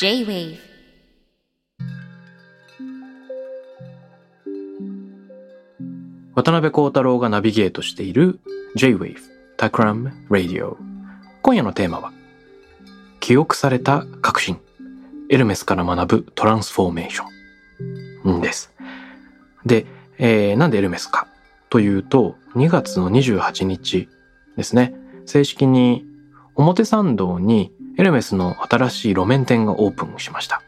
J-Wave 渡辺幸太郎がナビゲートしている J-Wave Takram Radio 今夜のテーマは記憶された革新エルメスから学ぶトランスフォーメーションです。で、えーなんでエルメスかというと2月の28日ですね。正式に表参道にエルメスの新しい路面店がオープンしました。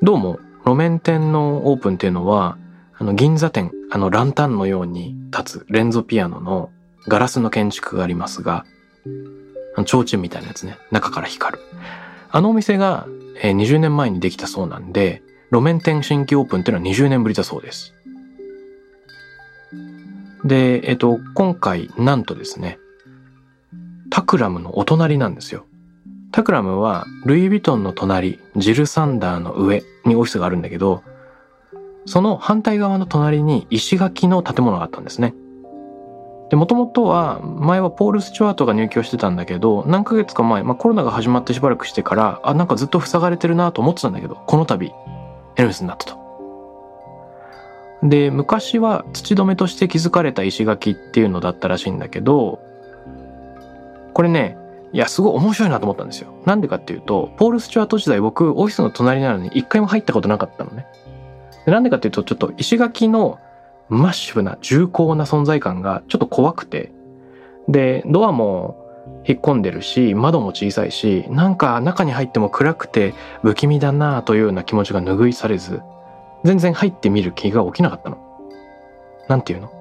どうも路面店のオープンっていうのはあの銀座店あのランタンのように立つレンゾピアノのガラスの建築がありますがあの提灯みたいなやつね中から光る。あのお店が、えー20年前にできたそうなんで路面店新規オープンっていうのは20年ぶりだそうです。でえっ、と今回なんとですねタクラムのお隣なんですよタクラムはルイ・ヴィトンの隣ジル・サンダーの上にオフィスがあるんだけどその反対側の隣に石垣の建物があったんですね。で、もともとは、前はポール・スチュワートが入居してたんだけど、何ヶ月か前、まあコロナが始まってしばらくしてから、あ、なんかずっと塞がれてるなと思ってたんだけど、この度、エルメスになったと。で、昔は土留めとして築かれた石垣っていうのだったらしいんだけど、これね、いや、すごい面白いなと思ったんですよ。なんでかっていうと、ポール・スチュワート時代僕、オフィスの隣なのに一回も入ったことなかったのね。でなんでかっていうとちょっと石垣のマッシブな重厚な存在感がちょっと怖くてでドアも引っ込んでるし窓も小さいしなんか中に入っても暗くて不気味だなというような気持ちが拭いされず全然入ってみる気が起きなかったの。なんていうの？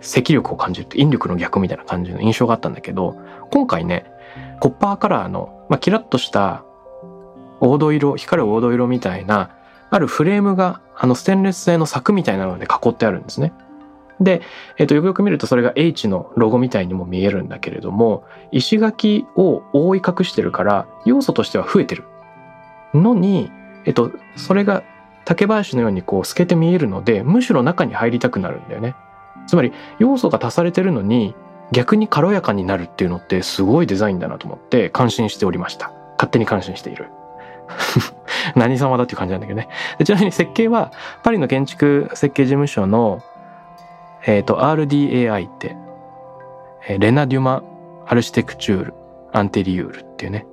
赤力を感じるって引力の逆みたいな感じの印象があったんだけど今回ねコッパーカラーの、まあ、キラッとした黄土色光る黄土色みたいなあるフレームがあのステンレス製の柵みたいなので囲ってあるんですね。で、えっとよくよく見るとそれが H のロゴみたいにも見えるんだけれども石垣を覆い隠してるから要素としては増えてるのに、えっと、それが竹林のようにこう透けて見えるのでむしろ中に入りたくなるんだよね。つまり要素が足されてるのに逆に軽やかになるっていうのってすごいデザインだなと思って感心しておりました。勝手に感心している。何様だっていう感じなんだけどね。ちなみに設計はパリの建築設計事務所の、えっ、と RDAI って、えレナ・デュマ・アルシテクチュール・アンテリュールっていうね、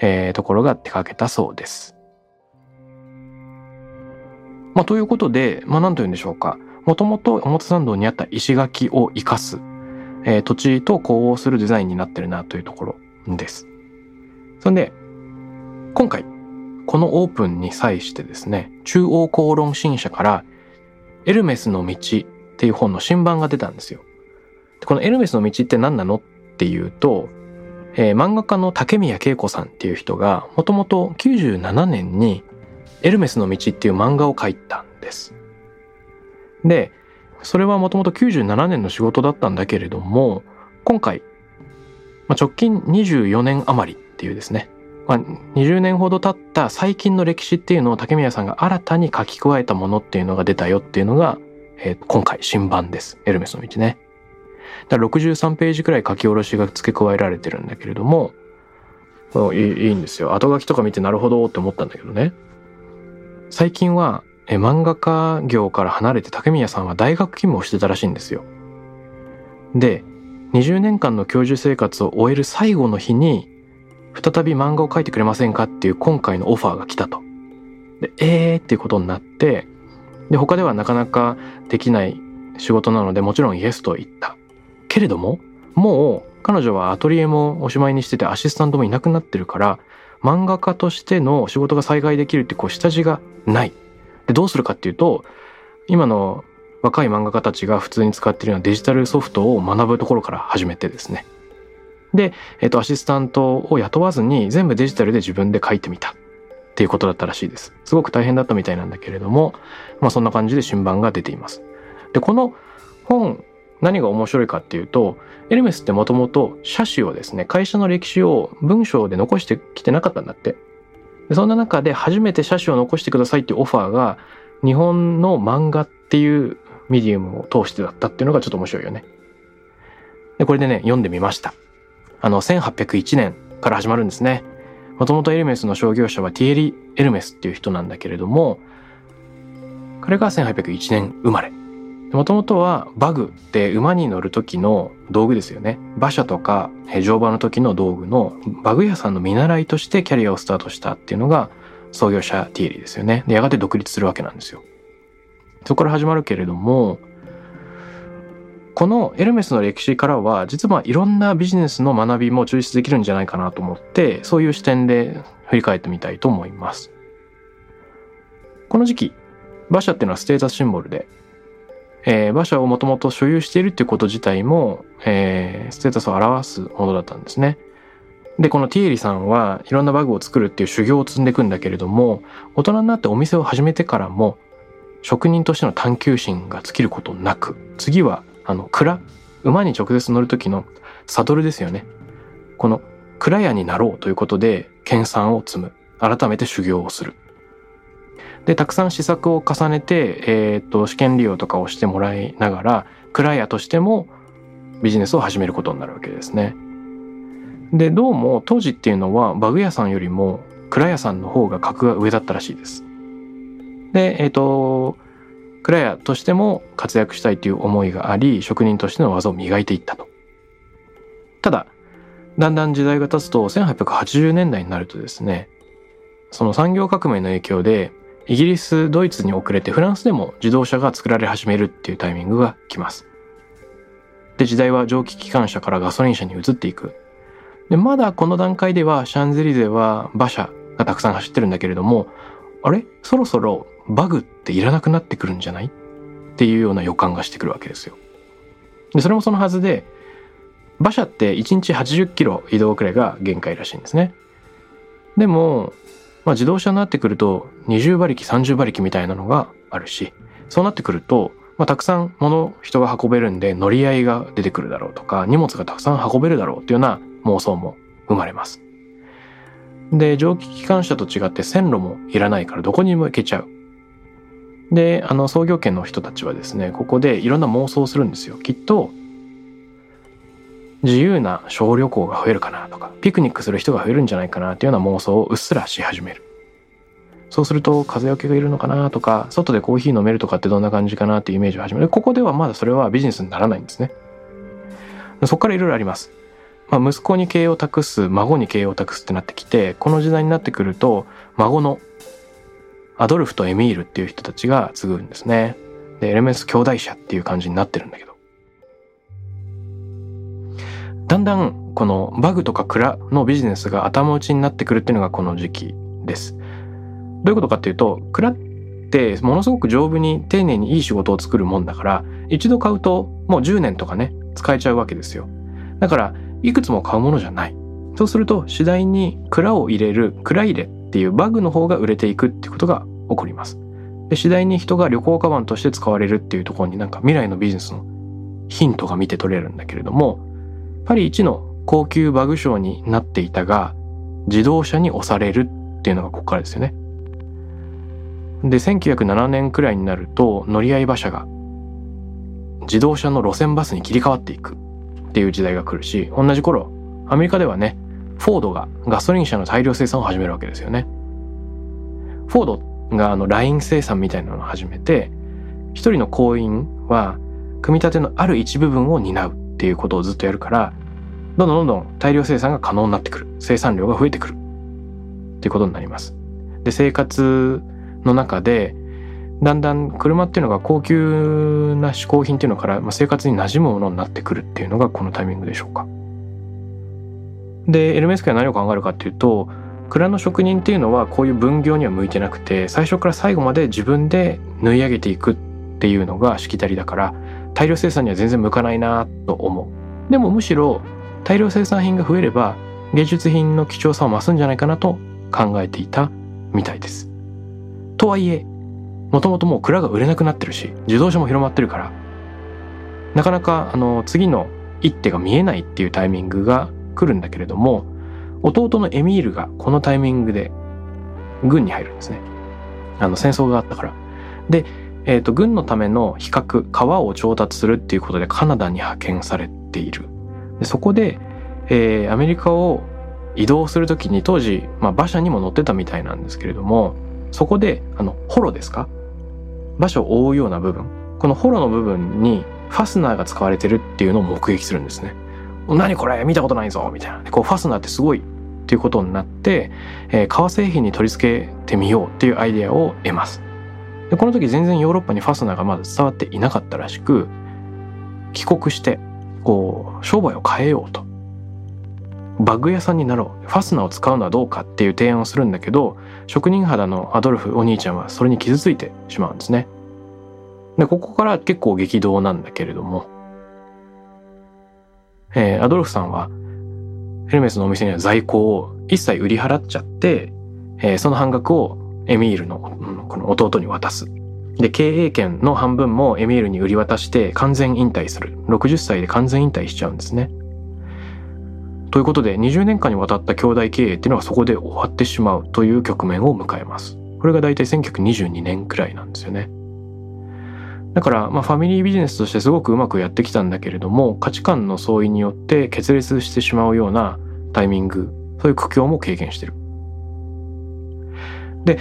えーところが手掛けたそうです。まあということで、まあ何と言うんでしょうか。もともと表参道にあった石垣を生かす、えー土地と呼応するデザインになってるなというところです。そんで、今回、このオープンに際してですね、中央公論新社から、エルメスの道っていう本の新版が出たんですよ。でこのエルメスの道って何なのっていうと、えー漫画家の竹宮恵子さんっていう人が、もともと97年にエルメスの道っていう漫画を書いたんです。で、それはもともと97年の仕事だったんだけれども、今回、まあ、直近24年余りっていうですね、まあ、20年ほど経った最近の歴史っていうのを竹宮さんが新たに書き加えたものっていうのが出たよっていうのが、えー今回新版です。エルメスの道ね。だから63ページくらい書き下ろしが付け加えられてるんだけれども、いいいいんですよ。後書きとか見てなるほどって思ったんだけどね。最近は、え漫画家業から離れて竹宮さんは大学勤務をしてたらしいんですよ。で、20年間の教授生活を終える最後の日に、再び漫画を描いてくれませんかっていう今回のオファーが来たと。で、えーっていうことになって、で、他ではなかなかできない仕事なのでもちろんイエスと言った。けれども、もう彼女はアトリエもおしまいにしててアシスタントもいなくなってるから漫画家としての仕事が再開できるってこう下地がない。でどうするかっていうと今の若い漫画家たちが普通に使っているようなデジタルソフトを学ぶところから始めてですねで、えっと、アシスタントを雇わずに全部デジタルで自分で書いてみたっていうことだったらしいです。すごく大変だったみたいなんだけれども、まあそんな感じで新版が出ています。で、この本、何が面白いかっていうと、エルメスってもともと写真をですね、会社の歴史を文章で残してきてなかったんだって。でそんな中で初めて写真を残してくださいっていうオファーが日本の漫画っていうミディウムを通してだったっていうのがちょっと面白いよね。で、これでね、読んでみました。あの、1801年から始まるんですね。もともとエルメスの商業者はティエリ・エルメスっていう人なんだけれども、彼が1801年生まれ。もともとはバグって馬に乗る時の道具ですよね。馬車とか乗馬の時の道具のバグ屋さんの見習いとしてキャリアをスタートしたっていうのが創業者ティエリーですよね。で、やがて独立するわけなんですよ。そこから始まるけれども、このエルメスの歴史からは実はいろんなビジネスの学びも抽出できるんじゃないかなと思ってそういう視点で振り返ってみたいと思います。この時期馬車っていうのはステータスシンボルで、えー、馬車をもともと所有しているっていうこと自体も、えー、ステータスを表すものだったんですね。で、このティエリさんはいろんなバグを作るっていう修行を積んでいくんだけれども、大人になってお店を始めてからも、職人としての探求心が尽きることなく、次はあの、蔵、馬に直接乗る時のサドルですよね。この蔵屋になろうということで、研鑽を積む。改めて修行をする。で、たくさん試作を重ねて、えっ、と、試験利用とかをしてもらいながら、蔵屋としてもビジネスを始めることになるわけですね。で、どうも当時っていうのはバグ屋さんよりも蔵屋さんの方が格が上だったらしいです。で、えっ、と、クラヤとしても活躍したいという思いがあり職人としての技を磨いていったと。ただだんだん時代が経つと1880年代になるとですねその産業革命の影響でイギリスドイツに遅れてフランスでも自動車が作られ始めるっていうタイミングが来ます。で時代は蒸気機関車からガソリン車に移っていく。でまだこの段階ではシャンゼリゼは馬車がたくさん走ってるんだけれどもあれ？そろそろバグっていらなくなってくるんじゃない？っていうような予感がしてくるわけですよ。で、それもそのはずで、馬車って1日80キロ移動くらいが限界らしいんですね。でも、まあ、自動車になってくると20馬力30馬力みたいなのがあるしそうなってくると、まあ、たくさん物人が運べるんで乗り合いが出てくるだろうとか荷物がたくさん運べるだろうっていうような妄想も生まれます。で蒸気機関車と違って線路もいらないからどこにも行けちゃう。で、あの創業家の人たちはですね、ここでいろんな妄想をするんですよ。きっと、自由な小旅行が増えるかなとか、ピクニックする人が増えるんじゃないかなっていうような妄想をうっすらし始める。そうすると風よけがいるのかなとか、外でコーヒー飲めるとかってどんな感じかなっていうイメージを始める。ここではまだそれはビジネスにならないんですね。そこからいろいろあります。まあ、息子に経営を託す、孫に経営を託すってなってきて、この時代になってくると、孫のアドルフとエミールっていう人たちが継ぐんですね。で、エレメス兄弟者っていう感じになってるんだけど。だんだんこのバグとか蔵のビジネスが頭打ちになってくるっていうのがこの時期です。どういうことかっていうと、蔵ってものすごく丈夫に丁寧にいい仕事を作るもんだから、一度買うともう10年とかね、使えちゃうわけですよ。だから、いくつも買うものじゃない。そうすると次第に蔵を入れる蔵入れっていうバグの方が売れていくっていうことが起こります。で次第に人が旅行カバンとして使われるっていうところになんか未来のビジネスのヒントが見て取れるんだけれどもパリ一の高級バグショーになっていたが自動車に押されるっていうのがここからですよね。で1907年くらいになると乗り合い馬車が自動車の路線バスに切り替わっていくっていう時代が来るし同じ頃アメリカではねフォードがガソリン車の大量生産を始めるわけですよね。フォードがあのライン生産みたいなのを始めて、一人の工員は組み立てのある一部分を担うっていうことをずっとやるから、どんどんどんどん大量生産が可能になってくる。生産量が増えてくる。っていうことになります。で、生活の中で、だんだん車っていうのが高級な嗜好品っていうのから、まあ、生活に馴染むものになってくるっていうのがこのタイミングでしょうか。でエルメス家は何を考えるかっていうと蔵の職人っていうのはこういう分業には向いてなくて最初から最後まで自分で縫い上げていくっていうのがしきたりだから大量生産には全然向かないなと思う。でもむしろ大量生産品が増えれば芸術品の貴重さを増すんじゃないかなと考えていたみたいです。とはいえもともともう蔵が売れなくなってるし自動車も広まってるからなかなかあの次の一手が見えないっていうタイミングが来るんだけれども弟のエミールがこのタイミングで軍に入るんですねあの戦争があったからで、えーと、軍のための比較川を調達するっていうことでカナダに派遣されているでそこで、えー、アメリカを移動する時に当時、まあ、馬車にも乗ってたみたいなんですけれどもそこであのホロですか？馬車を覆うような部分このホロの部分にファスナーが使われてるっていうのを目撃するんですね。何これ？見たことないぞみたいな。こうファスナーってすごいっていうことになって、えー、革製品に取り付けてみようっていうアイデアを得ます。でこの時全然ヨーロッパにファスナーがまだ伝わっていなかったらしく帰国してこう商売を変えようと。バッグ屋さんになろう。ファスナーを使うのはどうかっていう提案をするんだけど職人肌のアドルフお兄ちゃんはそれに傷ついてしまうんですね。でここから結構激動なんだけれども、えー、アドルフさんはヘルメスのお店には在庫を一切売り払っちゃって、えー、その半額をエミールのこの弟に渡すで経営権の半分もエミールに売り渡して完全引退する60歳で完全引退しちゃうんですねということで20年間にわたった兄弟経営っていうのはそこで終わってしまうという局面を迎えます。これが大体1922年くらいなんですよね。だから、まあ、ファミリービジネスとしてすごくうまくやってきたんだけれども価値観の相違によって決裂してしまうようなタイミングそういう苦境も経験してる。で、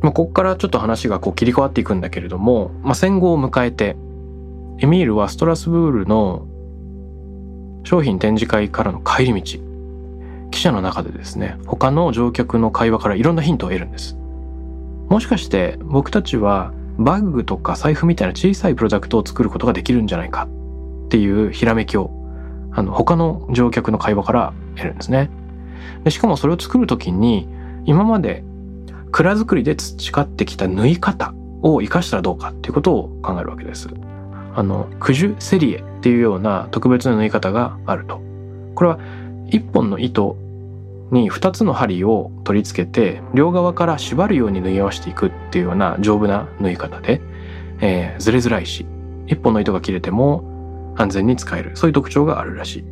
まあ、ここからちょっと話がこう切り替わっていくんだけれども、まあ、戦後を迎えてエミールはストラスブールの商品展示会からの帰り道記者の中でですね他の乗客の会話からいろんなヒントを得るんです。もしかして僕たちはバッグとか財布みたいな小さいプロダクトを作ることができるんじゃないかっていうひらめきをあの他の乗客の会話から得るんですね。でしかもそれを作る時に今まで蔵造りで培ってきた縫い方を生かしたらどうかっていうことを考えるわけです。あのクジュセリエっていうような特別な縫い方があると。これは一本の糸に2つの針を取り付けて両側から縛るように縫い合わせていくっていうような丈夫な縫い方で、えー、ずれづらいし一本の糸が切れても安全に使える。そういう特徴があるらしい。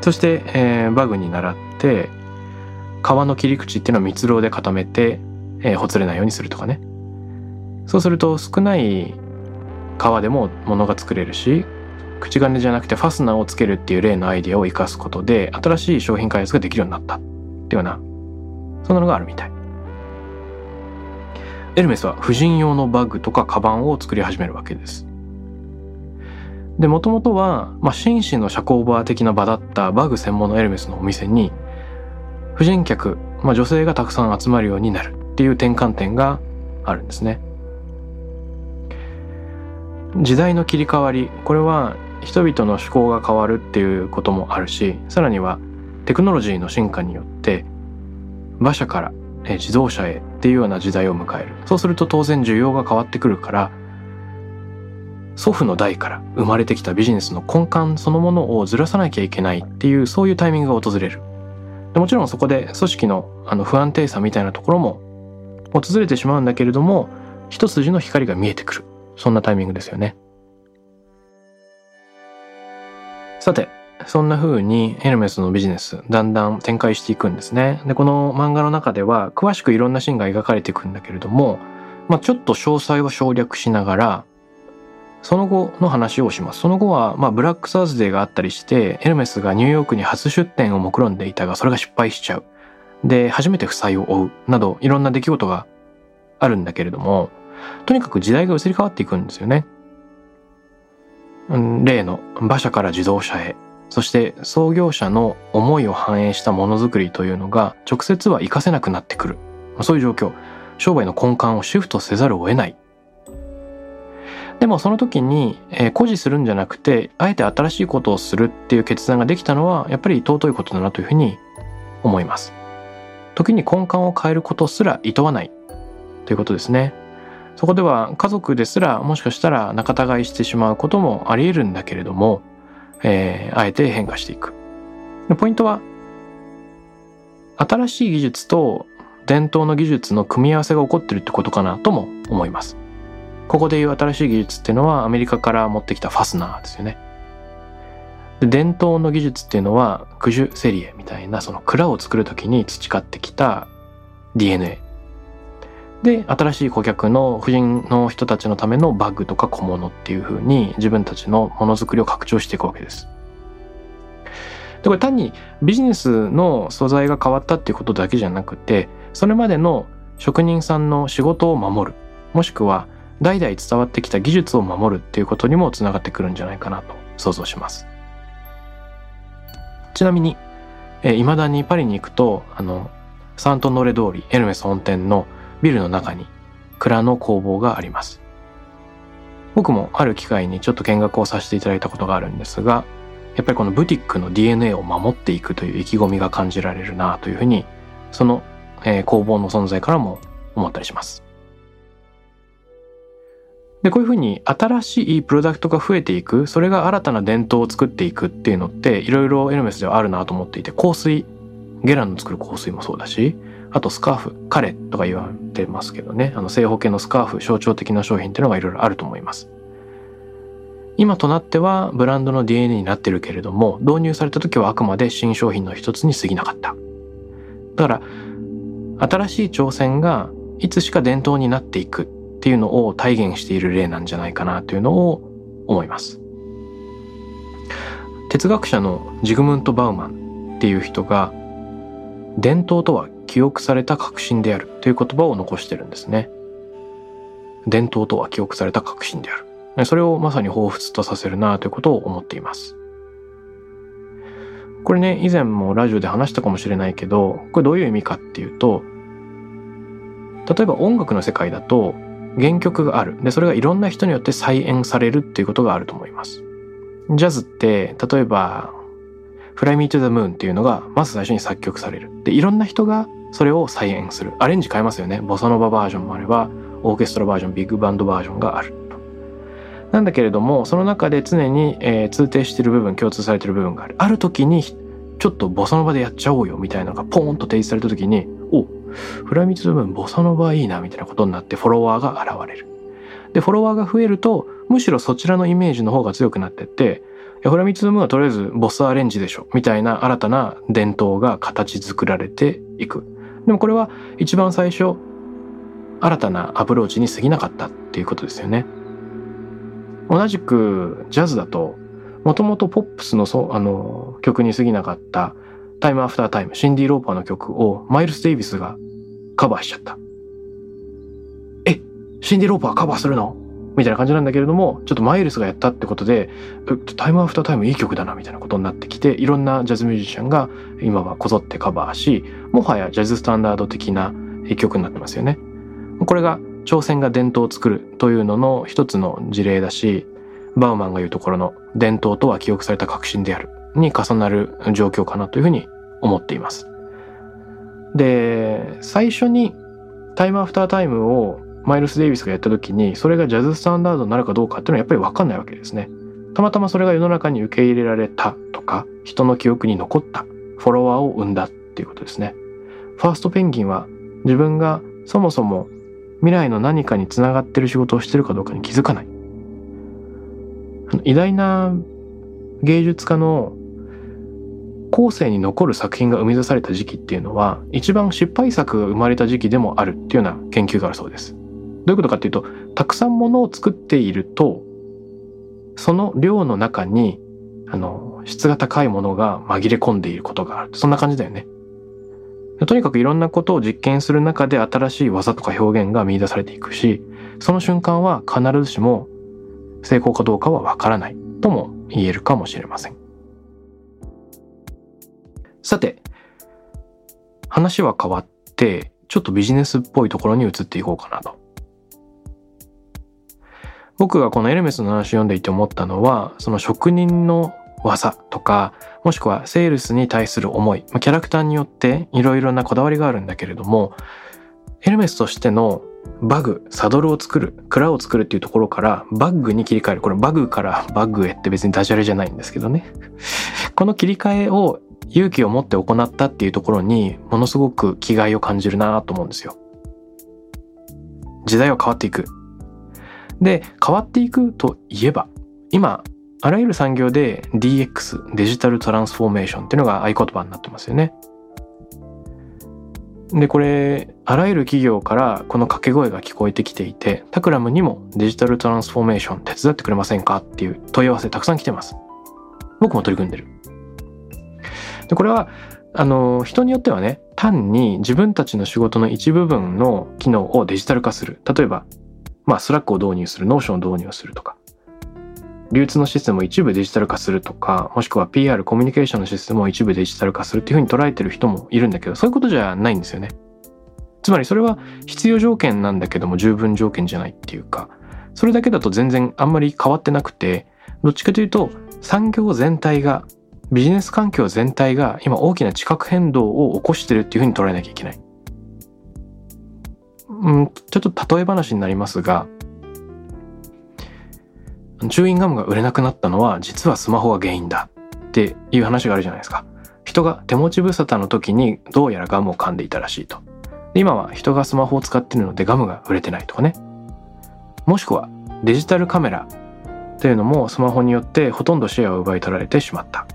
そして、えー、バグに倣って皮の切り口っていうのは蜜蝋で固めて、えー、ほつれないようにするとかね。そうすると少ない革でも物が作れるし口金じゃなくてファスナーをつけるっていう例のアイディアを生かすことで新しい商品開発ができるようになった。っていうようなそんなのがあるみたい。エルメスは婦人用のバッグとかカバンを作り始めるわけです。でもともとは、まあ、紳士の社交場的な場だったバッグ専門のエルメスのお店に婦人客、まあ、女性がたくさん集まるようになるっていう転換点があるんですね。時代の切り替わりこれは人々の思考が変わるっていうこともあるしさらにはテクノロジーの進化によって馬車から自動車へっていうような時代を迎える。そうすると当然需要が変わってくるから祖父の代から生まれてきたビジネスの根幹そのものをずらさなきゃいけないっていうそういうタイミングが訪れる。でもちろんそこで組織のあの不安定さみたいなところも訪れてしまうんだけれども一筋の光が見えてくるそんなタイミングですよね。さて、そんな風にエルメスのビジネスだんだん展開していくんですね。で、この漫画の中では詳しくいろんなシーンが描かれていくんだけれども、まあ、ちょっと詳細を省略しながら、その後の話をします。その後は、まあ、ブラックサーズデーがあったりして、エルメスがニューヨークに初出店を目論んでいたが、それが失敗しちゃう。で、初めて負債を負う。など、いろんな出来事があるんだけれども、とにかく時代が移り変わっていくんですよね。例の馬車から自動車へ、そして創業者の思いを反映したものづくりというのが直接は活かせなくなってくる。そういう状況。商売の根幹をシフトせざるを得ないでもその時に、えー、誇示するんじゃなくてあえて新しいことをするっていう決断ができたのはやっぱり尊いことだなというふうに思います。時に根幹を変えることすら厭わない。ということですね。そこでは家族ですらもしかしたら仲違いしてしまうこともあり得るんだけれども、えー、あえて変化していく。ポイントは新しい技術と伝統の技術の組み合わせが起こってるってことかなとも思います。ここでいう新しい技術っていうのはアメリカから持ってきたファスナーですよね。で伝統の技術っていうのはクジュセリエみたいなその蔵を作る時に培ってきた DNA で新しい顧客の婦人の人たちのためのバッグとか小物っていう風に自分たちのものづくりを拡張していくわけです。でこれ単にビジネスの素材が変わったっていうことだけじゃなくてそれまでの職人さんの仕事を守る。もしくは代々伝わってきた技術を守るっていうことにもつながってくるんじゃないかなと想像しますちなみにいま、だにパリに行くとあのサントノレ通りエルメス本店のビルの中に蔵の工房があります僕もある機会にちょっと見学をさせていただいたことがあるんですがやっぱりこのブティックの DNA を守っていくという意気込みが感じられるなというふうにその、え、工房の存在からも思ったりします。でこういうふうに新しいプロダクトが増えていくそれが新たな伝統を作っていくっていうのっていろいろエルメスではあるなと思っていて香水ゲランの作る香水もそうだしあとスカーフカレとか言われてますけどねあの正方形のスカーフ象徴的な商品っていうのがいろいろあると思います。今となってはブランドの DNA になってるけれども導入された時はあくまで新商品の一つに過ぎなかった。だから新しい挑戦がいつしか伝統になっていく。っていうのを体現している例なんじゃないかなというのを思います。哲学者のジグムント・バウマンっていう人が伝統とは記憶された革新であるという言葉を残してるんですね。伝統とは記憶された革新である。それをまさに彷彿とさせるなということを思っています。これね、以前もラジオで話したかもしれないけど、これどういう意味かっていうと、例えば音楽の世界だと原曲がある。で、それがいろんな人によって再演されるっていうことがあると思います。ジャズって、例えば、Fly Me to the Moon っていうのがまず最初に作曲される。で、いろんな人がそれを再演する。アレンジ変えますよね。ボサノババージョンもあれば、オーケストラバージョン、ビッグバンドバージョンがある。なんだけれどもその中で常に、えー、通底してる部分共通されてる部分があるある時にちょっとボサノバでやっちゃおうよみたいなのがポーンと提示された時におフラミツ部分ボサノバいいなみたいなことになってフォロワーが現れるでフォロワーが増えるとむしろそちらのイメージの方が強くなってってフラミツムはとりあえずボスアレンジでしょみたいな新たな伝統が形作られていくでもこれは一番最初新たなアプローチに過ぎなかったっていうことですよね。同じくジャズだともともとポップスのそあの曲に過ぎなかった「Time After Time」シンディ・ローパーの曲をマイルス・デイビスがカバーしちゃった。えシンディ・ローパーカバーするの？みたいな感じなんだけれどもちょっとマイルスがやったってことで「Time After Time いい曲だな」みたいなことになってきていろんなジャズミュージシャンが今はこぞってカバーしもはやジャズスタンダード的な曲になってますよね。これが朝鮮が伝統を作るというのの一つの事例だしバウマンが言うところの伝統とは記憶された革新であるに重なる状況かなというふうに思っています。で最初にタイムアフタータイムをマイルス・デイビスがやった時にそれがジャズスタンダードになるかどうかっていうのはやっぱり分かんないわけですね。たまたまそれが世の中に受け入れられたとか人の記憶に残ったフォロワーを生んだっていうことですね。ファーストペンギンは自分がそもそも未来の何かにつながってる仕事をしてるかどうかに気づかない偉大な芸術家の後世に残る作品が生み出された時期っていうのは一番失敗作が生まれた時期でもあるっていうような研究があるそうです。どういうことかっていうとたくさんものを作っているとその量の中にあの質が高いものが紛れ込んでいることがあるそんな感じだよね。とにかくいろんなことを実験する中で新しい技とか表現が見出されていくし、その瞬間は必ずしも成功かどうかはわからないとも言えるかもしれません。さて、話は変わってちょっとビジネスっぽいところに移っていこうかなと。僕がこのエルメスの話を読んでいて思ったのは、その職人の技とか、もしくはセールスに対する思い、キャラクターによっていろいろなこだわりがあるんだけれども、エルメスとしてのバグ、サドルを作る、蔵を作るっていうところからバッグに切り替える。これバグからバッグへって別にダジャレじゃないんですけどね。この切り替えを勇気を持って行ったっていうところにものすごく気概を感じるなと思うんですよ。時代は変わっていく。で、変わっていくといえば、今、あらゆる産業で DX、デジタルトランスフォーメーションっていうのが合言葉になってますよね。で、これ、あらゆる企業からこの掛け声が聞こえてきていて、タクラムにもデジタルトランスフォーメーション手伝ってくれませんかっていう問い合わせたくさん来てます。僕も取り組んでる。で、これは、あの、人によってはね、単に自分たちの仕事の一部分の機能をデジタル化する。例えば、まあ、スラックを導入する、ノーションを導入するとか、流通のシステムを一部デジタル化するとか、もしくは PR、コミュニケーションのシステムを一部デジタル化するっていうふうに捉えてる人もいるんだけど、そういうことじゃないんですよね。つまりそれは必要条件なんだけども十分条件じゃないっていうか、それだけだと全然あんまり変わってなくて、どっちかというと産業全体が、ビジネス環境全体が今大きな地殻変動を起こしてるっていうふうに捉えなきゃいけない。うん、ちょっと例え話になりますが、チューインガムが売れなくなったのは実はスマホが原因だっていう話があるじゃないですか。人が手持ち無沙汰の時にどうやらガムを噛んでいたらしいと。今は人がスマホを使っているのでガムが売れてないとかね。もしくはデジタルカメラというのもスマホによってほとんどシェアを奪い取られてしまった。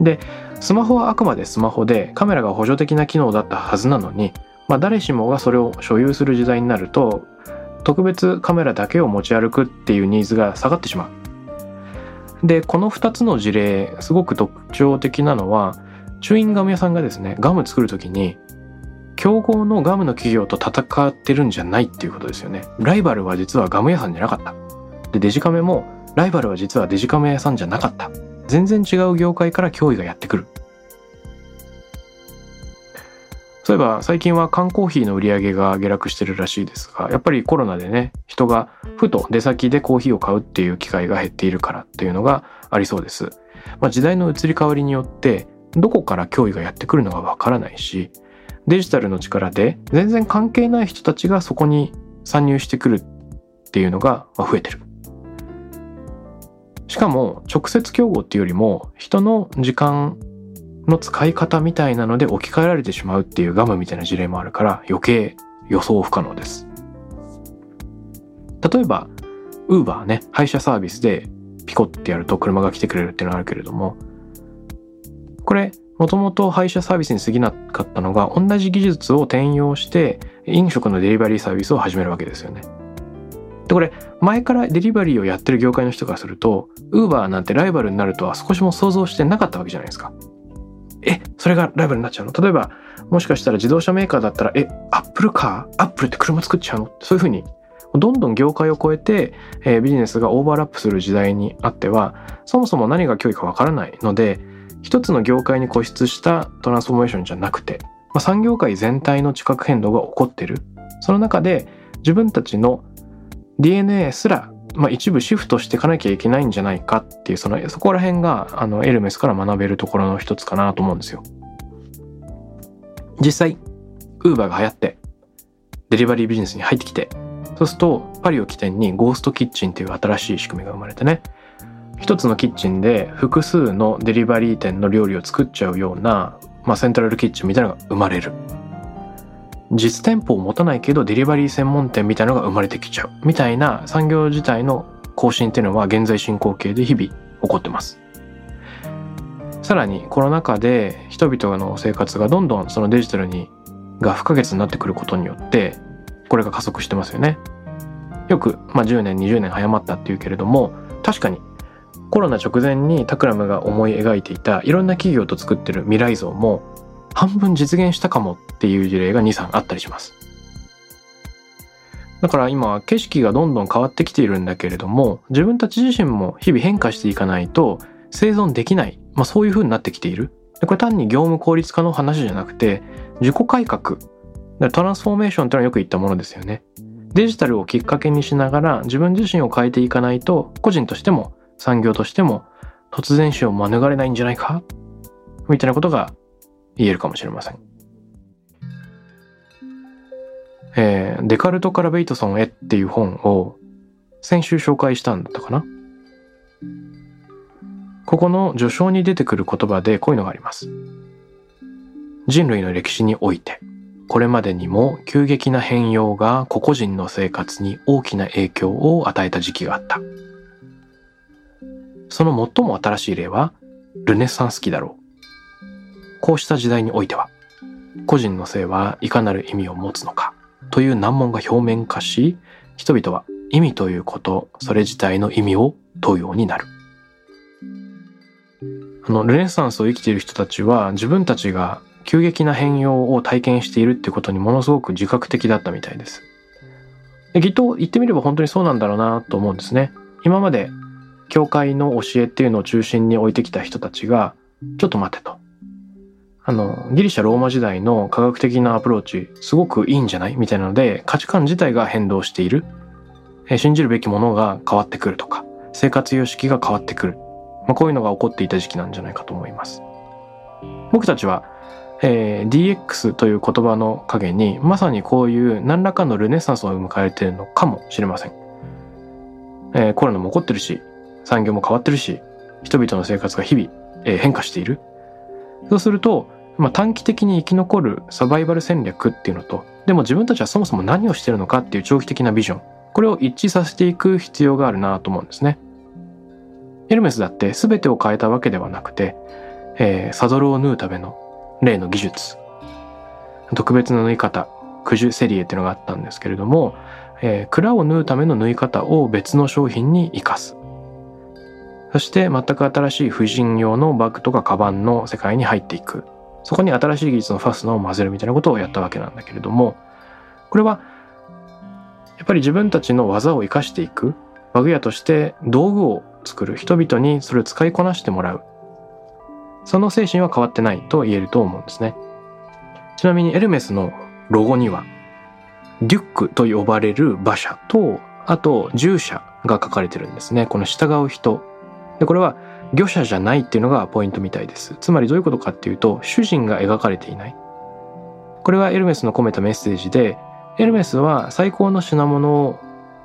で、スマホはあくまでスマホでカメラが補助的な機能だったはずなのに、まあ誰しもがそれを所有する時代になると特別カメラだけを持ち歩くっていうニーズが下がってしまう。で、この2つの事例、すごく特徴的なのは、チューインガム屋さんがですね、ガム作る時に、競合のガムの企業と戦ってるんじゃないっていうことですよね。ライバルは実はガム屋さんじゃなかった。で、デジカメも、ライバルは実はデジカメ屋さんじゃなかった。全然違う業界から脅威がやってくる。そういえば最近は缶コーヒーの売り上げが下落してるらしいですが、やっぱりコロナでね、人がふと出先でコーヒーを買うっていう機会が減っているからっていうのがありそうです。まあ、時代の移り変わりによって、どこから脅威がやってくるのかわからないし、デジタルの力で全然関係ない人たちがそこに参入してくるっていうのが増えてる。しかも直接競合っていうよりも人の時間の使い方みたいなので置き換えられてしまうっていうガムみたいな事例もあるから余計予想不可能です。例えば、ウーバーね、配車サービスでピコってやると車が来てくれるっていうのがあるけれども、これ、もともと配車サービスに過ぎなかったのが、同じ技術を転用して飲食のデリバリーサービスを始めるわけですよね。で、これ、前からデリバリーをやってる業界の人からすると、ウーバーなんてライバルになるとは少しも想像してなかったわけじゃないですか。え、それがライバルになっちゃうの？例えば、もしかしたら自動車メーカーだったら、え、アップルカーアップルって車作っちゃうの？そういうふうに、どんどん業界を超えて、えー、ビジネスがオーバーラップする時代にあっては、そもそも何が脅威かわからないので、一つの業界に固執したトランスフォーメーションじゃなくて、まあ、産業界全体の地殻変動が起こってる。その中で自分たちの DNA すらまあ、一部シフトしていかなきゃいけないんじゃないかっていうそのそこら辺があのエルメスから学べるところの一つかなと思うんですよ。実際ウーバーが流行ってデリバリービジネスに入ってきてそうするとパリを起点にゴーストキッチンっていう新しい仕組みが生まれてね一つのキッチンで複数のデリバリー店の料理を作っちゃうような、まあ、セントラルキッチンみたいなのが生まれる。実店舗を持たないけどデリバリー専門店みたいなのが生まれてきちゃうみたいな産業自体の更新っていうのは現在進行形で日々起こってます。さらにコロナ禍で人々の生活がどんどんそのデジタルにが不可欠になってくることによってこれが加速してますよね。よく、まあ、10年20年早まったっていうけれども確かにコロナ直前にタクラムが思い描いていたいろんな企業と作ってる未来像も半分実現したかもっていう事例が2、3あったりします。だから今景色がどんどん変わってきているんだけれども自分たち自身も日々変化していかないと生存できない、まあ、そういう風になってきている。でこれ単に業務効率化の話じゃなくて自己改革トランスフォーメーションってのはよく言ったものですよね。デジタルをきっかけにしながら自分自身を変えていかないと個人としても産業としても突然死を免れないんじゃないかみたいなことが言えるかもしれません。えー、デカルトからベイトソンへっていう本を先週紹介したんだったかな？ここの序章に出てくる言葉でこういうのがあります。人類の歴史においてこれまでにも急激な変容が個々人の生活に大きな影響を与えた時期があった。その最も新しい例はルネサンス期だろう。こうした時代においては、個人の性はいかなる意味を持つのかという難問が表面化し、人々は意味ということ、それ自体の意味を問うようになる。あの、ルネサンスを生きている人たちは自分たちが急激な変容を体験しているってことにものすごく自覚的だったみたいです。できっと言ってみれば本当にそうなんだろうなと思うんですね。今まで教会の教えっていうのを中心に置いてきた人たちが、ちょっと待てと。あの、ギリシャ・ローマ時代の科学的なアプローチ、すごくいいんじゃない？みたいなので、価値観自体が変動している。信じるべきものが変わってくるとか、生活様式が変わってくる。まあ、こういうのが起こっていた時期なんじゃないかと思います。僕たちはえー、DX という言葉の陰にまさにこういう何らかのルネサンスを迎えているのかもしれません、えー、コロナも起こってるし産業も変わってるし人々の生活が日々、えー、変化しているそうすると、まあ、短期的に生き残るサバイバル戦略っていうのとでも自分たちはそもそも何をしてるのかっていう長期的なビジョン。これを一致させていく必要があるなと思うんですね。エルメスだって全てを変えたわけではなくて、えー、サドルを縫うための例の技術特別な縫い方九十セリエっていうのがあったんですけれども、えー、蔵を縫うための縫い方を別の商品に生かす。そして全く新しい婦人用のバッグとかカバンの世界に入っていく。そこに新しい技術のファスナーを混ぜるみたいなことをやったわけなんだけれどもこれはやっぱり自分たちの技を生かしていくバグ屋として道具を作る人々にそれを使いこなしてもらうその精神は変わってないと言えると思うんですね。ちなみにエルメスのロゴには、デュックと呼ばれる馬車と、あと従者が書かれてるんですね。この従う人。で、これは魚者じゃないっていうのがポイントみたいです。つまりどういうことかっていうと、主人が描かれていない。これはエルメスの込めたメッセージで、エルメスは最高の品物を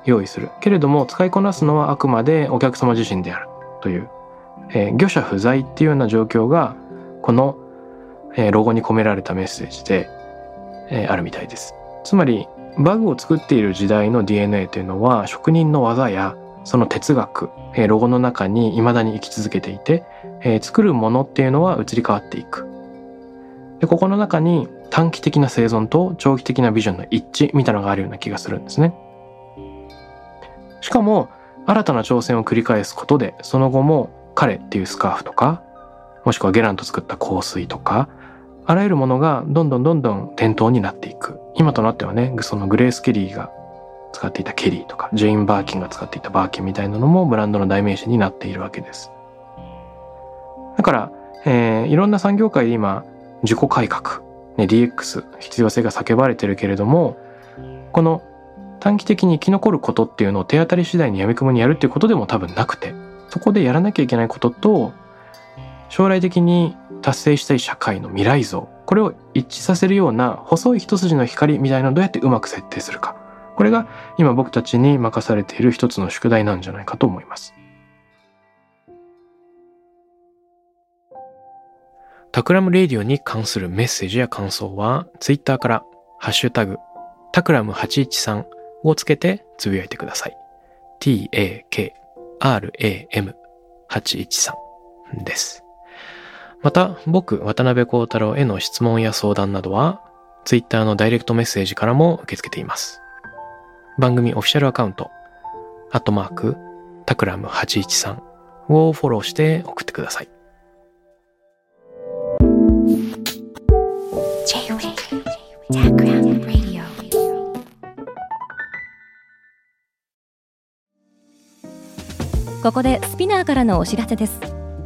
用意する。けれども使いこなすのはあくまでお客様自身であるというえー、漁者不在っていうような状況がこの、えー、ロゴに込められたメッセージで、えー、あるみたいです。つまりバグを作っている時代の DNA というのは職人の技やその哲学、えー、ロゴの中に未だに生き続けていて、えー、作るものっていうのは移り変わっていく。でここの中に短期的な生存と長期的なビジョンの一致みたいなのがあるような気がするんですね。しかも新たな挑戦を繰り返すことでその後も彼っていうスカーフとか、もしくはゲランと作った香水とか、あらゆるものがどんどんどんどん店頭になっていく。今となってはね、そのグレース・ケリーが使っていたケリーとか、ジェイン・バーキンが使っていたバーキンみたいなのもブランドの代名詞になっているわけです。だから、えー、いろんな産業界で今、自己改革、ね、DX、必要性が叫ばれてるけれども、この短期的に生き残ることっていうのを手当たり次第にやみくもにやるっていうことでも多分なくて、そこでやらなきゃいけないことと将来的に達成したい社会の未来像これを一致させるような細い一筋の光みたいなのをどうやってうまく設定するかこれが今僕たちに任されている一つの宿題なんじゃないかと思いますタクラムレディオに関するメッセージや感想はツイッターからハッシュタグタクラム813をつけてつぶやいてください takram813 です。また、僕、渡辺幸太郎への質問や相談などは、Twitter のダイレクトメッセージからも受け付けています。番組オフィシャルアカウント、アットマーク、タクラム813をフォローして送ってください。ここでスピナーからのお知らせです